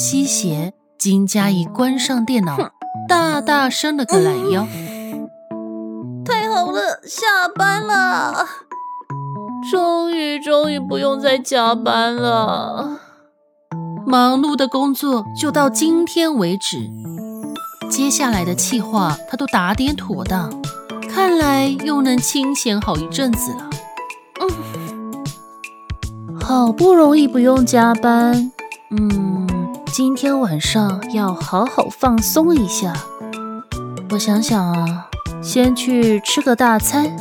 夕阳西斜，金佳怡关上电脑，大大伸了个懒腰。太好了，下班了，终于终于不用再加班了。忙碌的工作就到今天为止，接下来的计划他都打点妥当，看来又能清闲好一阵子了。嗯，好不容易不用加班。嗯，今天晚上要好好放松一下。我想想啊，先去吃个大餐。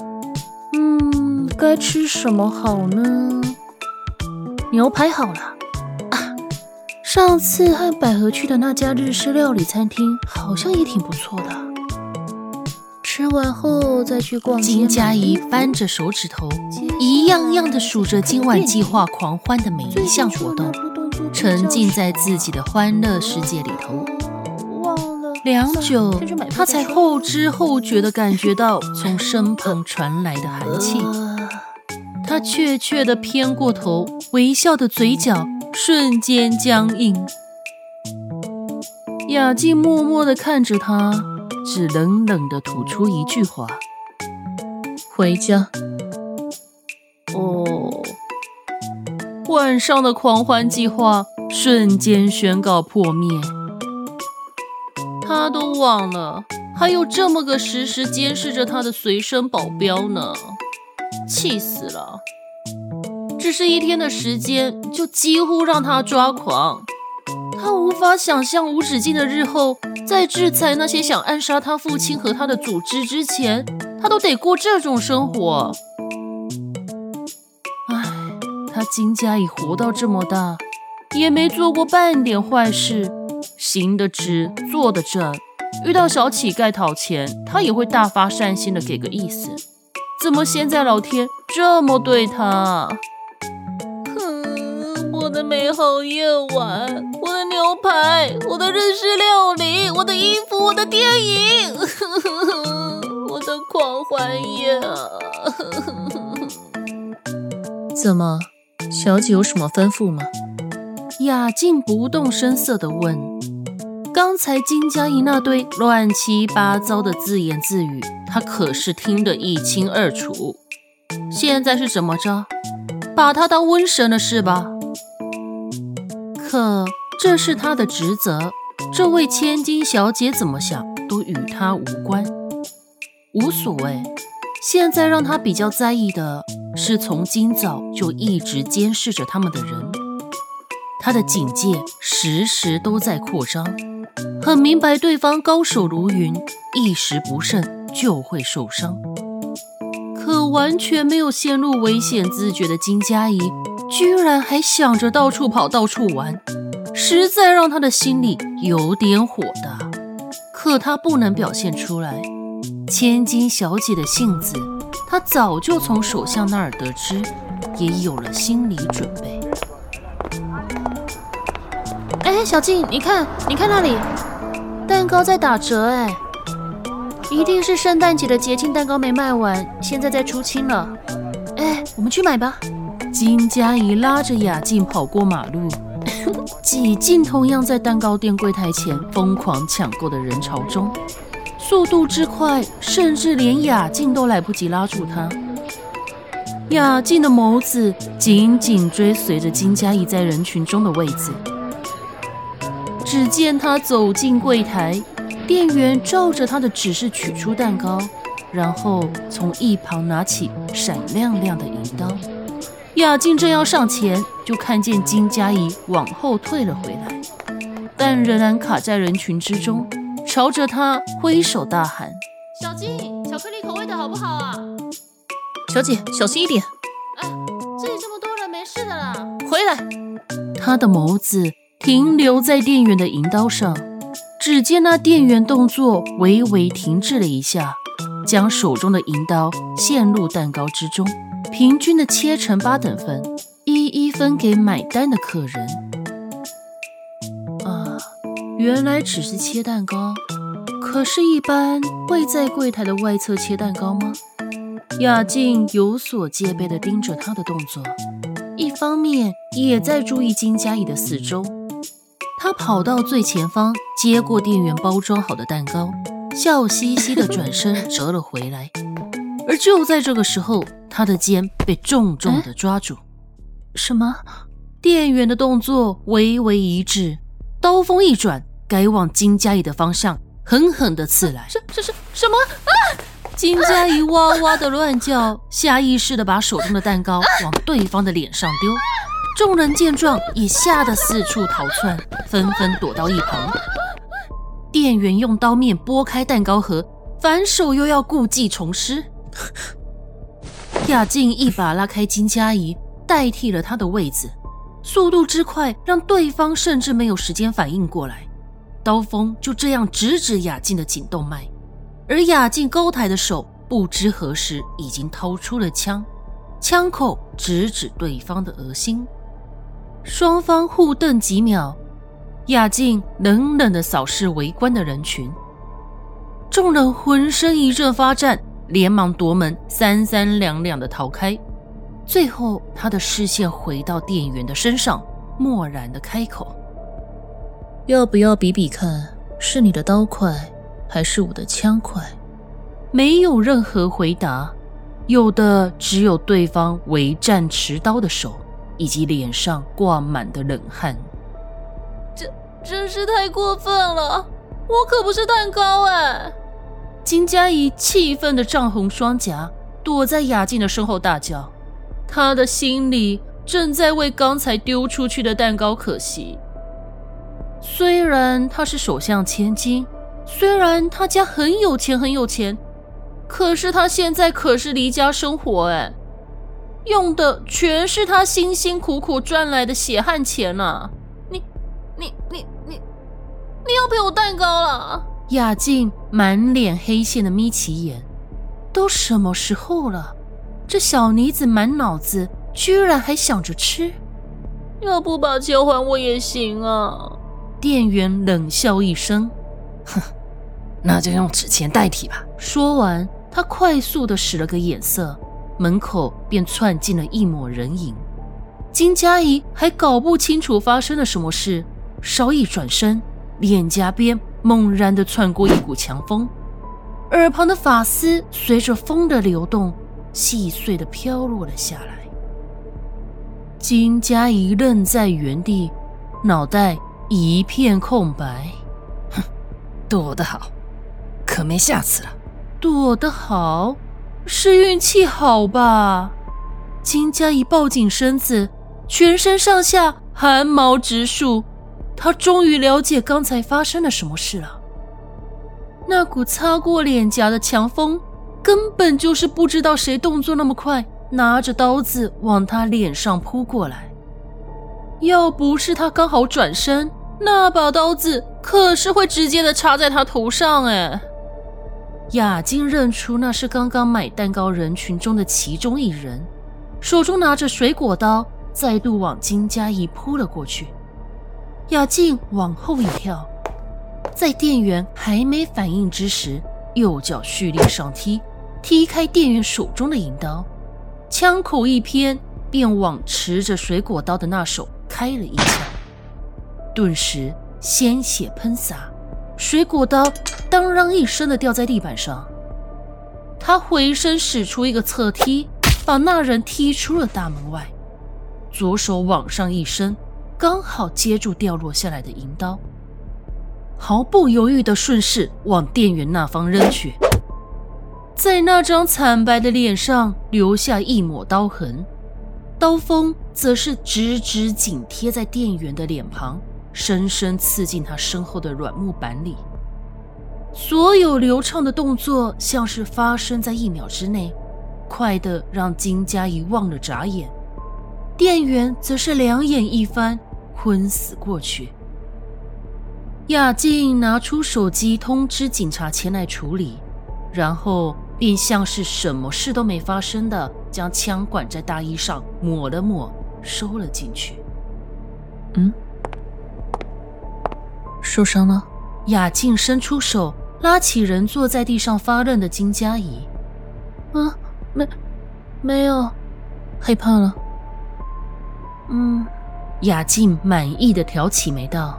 嗯，该吃什么好呢？牛排好了。啊，上次和百合去的那家日式料理餐厅好像也挺不错的。吃完后再去逛。金佳怡扳着手指头，一样样的数着今晚计划狂欢的每一项活动。沉浸在自己的欢乐世界里头，良久，他才后知后觉地感觉到从身旁传来的寒气。他怯怯地偏过头，微笑的嘴角瞬间僵硬。雅静默默地看着他，只冷冷地吐出一句话：“回家。”哦。晚上的狂欢计划瞬间宣告破灭，他都忘了还有这么个时时监视着他的随身保镖呢，气死了！只是一天的时间，就几乎让他抓狂。他无法想象无止境的日后，在制裁那些想暗杀他父亲和他的组织之前，他都得过这种生活。他金家已活到这么大，也没做过半点坏事，行得直，坐得正。遇到小乞丐讨钱，他也会大发善心的给个意思。怎么现在老天这么对他？哼，我的美好夜晚，我的牛排，我的日式料理，我的衣服，我的电影，我的狂欢夜啊！怎么？小姐有什么吩咐吗？雅静不动声色地问。刚才金佳怡那堆乱七八糟的自言自语，她可是听得一清二楚。现在是怎么着？把她当瘟神了是吧？可这是她的职责，这位千金小姐怎么想都与她无关，无所谓。现在让她比较在意的。是从今早就一直监视着他们的人，他的警戒时时都在扩张，很明白对方高手如云，一时不慎就会受伤。可完全没有陷入危险自觉的金佳怡，居然还想着到处跑、到处玩，实在让他的心里有点火大。可他不能表现出来，千金小姐的性子。他早就从首相那儿得知，也有了心理准备。哎，小静，你看，你看那里，蛋糕在打折，哎，一定是圣诞节的节庆蛋糕没卖完，现在在出清了。哎，我们去买吧。金佳怡拉着雅静跑过马路，挤进同样在蛋糕店柜台前疯狂抢购的人潮中。速度之快，甚至连雅静都来不及拉住他。雅静的眸子紧紧追随着金佳怡在人群中的位置。只见他走进柜台，店员照着他的指示取出蛋糕，然后从一旁拿起闪亮亮的银刀。雅静正要上前，就看见金佳怡往后退了回来，但仍然卡在人群之中。朝着他挥手大喊：“小金，巧克力口味的好不好啊？”小姐，小心一点！哎，这里这么多人，没事的啦。回来！他的眸子停留在店员的银刀上。只见那店员动作微微停滞了一下，将手中的银刀陷入蛋糕之中，平均的切成八等份，一一分给买单的客人。啊，原来只是切蛋糕，可是，一般会在柜台的外侧切蛋糕吗？雅静有所戒备地盯着他的动作，一方面也在注意金佳怡的四周。他跑到最前方，接过店员包装好的蛋糕，笑嘻嘻地转身折了回来。而就在这个时候，他的肩被重重地抓住。什么？店员的动作微微一滞，刀锋一转，改往金佳怡的方向，狠狠地刺来。什、什、什、什么？啊！金佳怡哇哇的乱叫，下意识地把手中的蛋糕往对方的脸上丢。众人见状，也吓得四处逃窜，纷纷躲到一旁。店员用刀面拨开蛋糕盒，反手又要故技重施。雅静一把拉开金佳怡，代替了她的位子，速度之快，让对方甚至没有时间反应过来，刀锋就这样直指雅静的颈动脉，而雅静高抬的手，不知何时已经掏出了枪，枪口直指对方的额心。双方互瞪几秒，雅静冷冷地扫视围观的人群，众人浑身一阵发颤，连忙夺门，三三两两地逃开。最后，他的视线回到店员的身上，漠然地开口：“要不要比比看，是你的刀快，还是我的枪快？”没有任何回答，有的只有对方围战持刀的手。以及脸上挂满的冷汗，这真是太过分了！我可不是蛋糕哎！金佳怡气愤的涨红双颊，躲在雅静的身后大叫。她的心里正在为刚才丢出去的蛋糕可惜。虽然她是首相千金，虽然她家很有钱很有钱，可是她现在可是离家生活哎。用的全是他辛辛苦苦赚来的血汗钱呐！你、你、你、你、你要赔我蛋糕了！雅静满脸黑线的眯起眼，都什么时候了，这小妮子满脑子居然还想着吃。要不把钱还我也行啊！店员冷笑一声：“哼，那就用纸钱代替吧。”说完，他快速的使了个眼色。门口便窜进了一抹人影，金佳怡还搞不清楚发生了什么事，稍一转身，脸颊边猛然的窜过一股强风，耳旁的发丝随着风的流动，细碎的飘落了下来。金佳怡愣在原地，脑袋一片空白。哼，躲得好，可没下次了。躲得好。是运气好吧？金佳怡抱紧身子，全身上下汗毛直竖。她终于了解刚才发生了什么事了。那股擦过脸颊的强风，根本就是不知道谁动作那么快，拿着刀子往他脸上扑过来。要不是他刚好转身，那把刀子可是会直接的插在他头上哎。雅静认出那是刚刚买蛋糕人群中的其中一人，手中拿着水果刀，再度往金佳怡扑了过去。雅静往后一跳，在店员还没反应之时，右脚蓄力上踢，踢开店员手中的银刀，枪口一偏，便往持着水果刀的那手开了一枪，顿时鲜血喷洒。水果刀当啷一声的掉在地板上，他回身使出一个侧踢，把那人踢出了大门外。左手往上一伸，刚好接住掉落下来的银刀，毫不犹豫的顺势往店员那方扔去，在那张惨白的脸上留下一抹刀痕，刀锋则是直直紧贴在店员的脸庞。深深刺进他身后的软木板里，所有流畅的动作像是发生在一秒之内，快得让金佳怡忘了眨眼。店员则是两眼一翻，昏死过去。雅静拿出手机通知警察前来处理，然后便像是什么事都没发生的，将枪管在大衣上抹了抹，收了进去。嗯，受伤了？雅静伸出手拉起人坐在地上发愣的金佳怡。啊，没，没有，害怕了。嗯，雅静满意的挑起眉道：“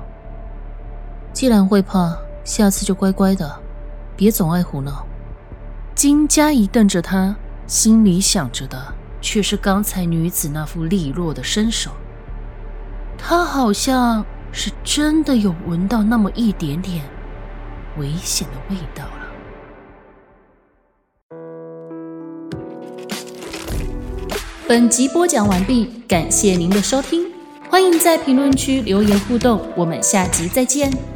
既然会怕，下次就乖乖的，别总爱胡闹。”金佳怡瞪着他，心里想着的却是刚才女子那副利落的身手。他好像是真的有闻到那么一点点危险的味道了。本集播讲完毕，感谢您的收听，欢迎在评论区留言互动，我们下集再见。